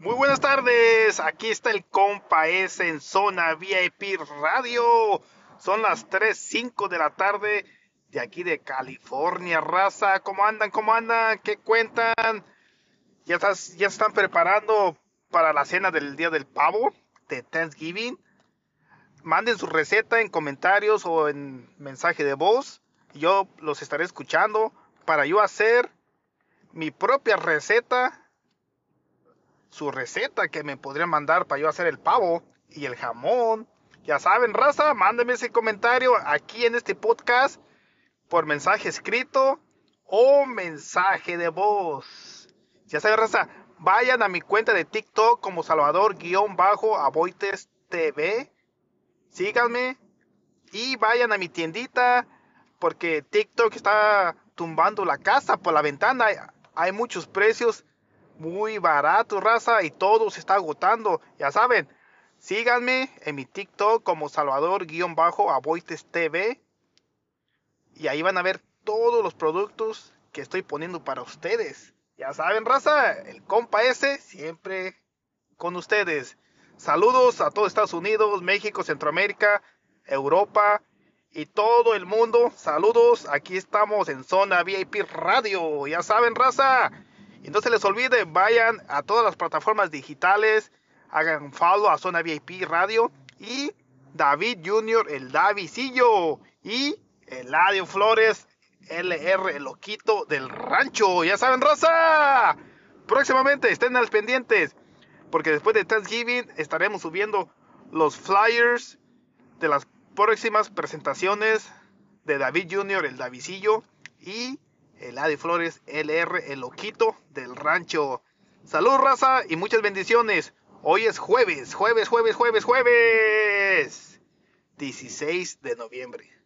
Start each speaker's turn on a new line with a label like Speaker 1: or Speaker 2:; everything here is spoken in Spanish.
Speaker 1: Muy buenas tardes, aquí está el compa S en Zona VIP Radio. Son las 3.05 de la tarde de aquí de California, raza. ¿Cómo andan? ¿Cómo andan? ¿Qué cuentan? ¿Ya, estás, ya están preparando para la cena del Día del Pavo de Thanksgiving? Manden su receta en comentarios o en mensaje de voz. Yo los estaré escuchando para yo hacer mi propia receta su receta que me podrían mandar para yo hacer el pavo y el jamón. Ya saben, raza, mándenme ese comentario aquí en este podcast por mensaje escrito o mensaje de voz. Ya saben, raza, vayan a mi cuenta de TikTok como Salvador-Aboites TV. Síganme y vayan a mi tiendita porque TikTok está tumbando la casa por la ventana. Hay muchos precios muy barato, raza, y todo se está agotando. Ya saben, síganme en mi TikTok como Salvador-Aboites TV. Y ahí van a ver todos los productos que estoy poniendo para ustedes. Ya saben, raza, el compa ese siempre con ustedes. Saludos a todo Estados Unidos, México, Centroamérica, Europa y todo el mundo. Saludos, aquí estamos en Zona VIP Radio. Ya saben, raza. Y no se les olvide, vayan a todas las plataformas digitales, hagan follow a Zona VIP Radio y David Junior, el Davidcillo y Eladio Flores, LR, el loquito del rancho. Ya saben, raza. Próximamente estén al pendientes, porque después de Thanksgiving estaremos subiendo los flyers de las próximas presentaciones de David Junior, el Davidcillo y el Adi Flores LR, el loquito del rancho. Salud, raza, y muchas bendiciones. Hoy es jueves, jueves, jueves, jueves, jueves. 16 de noviembre.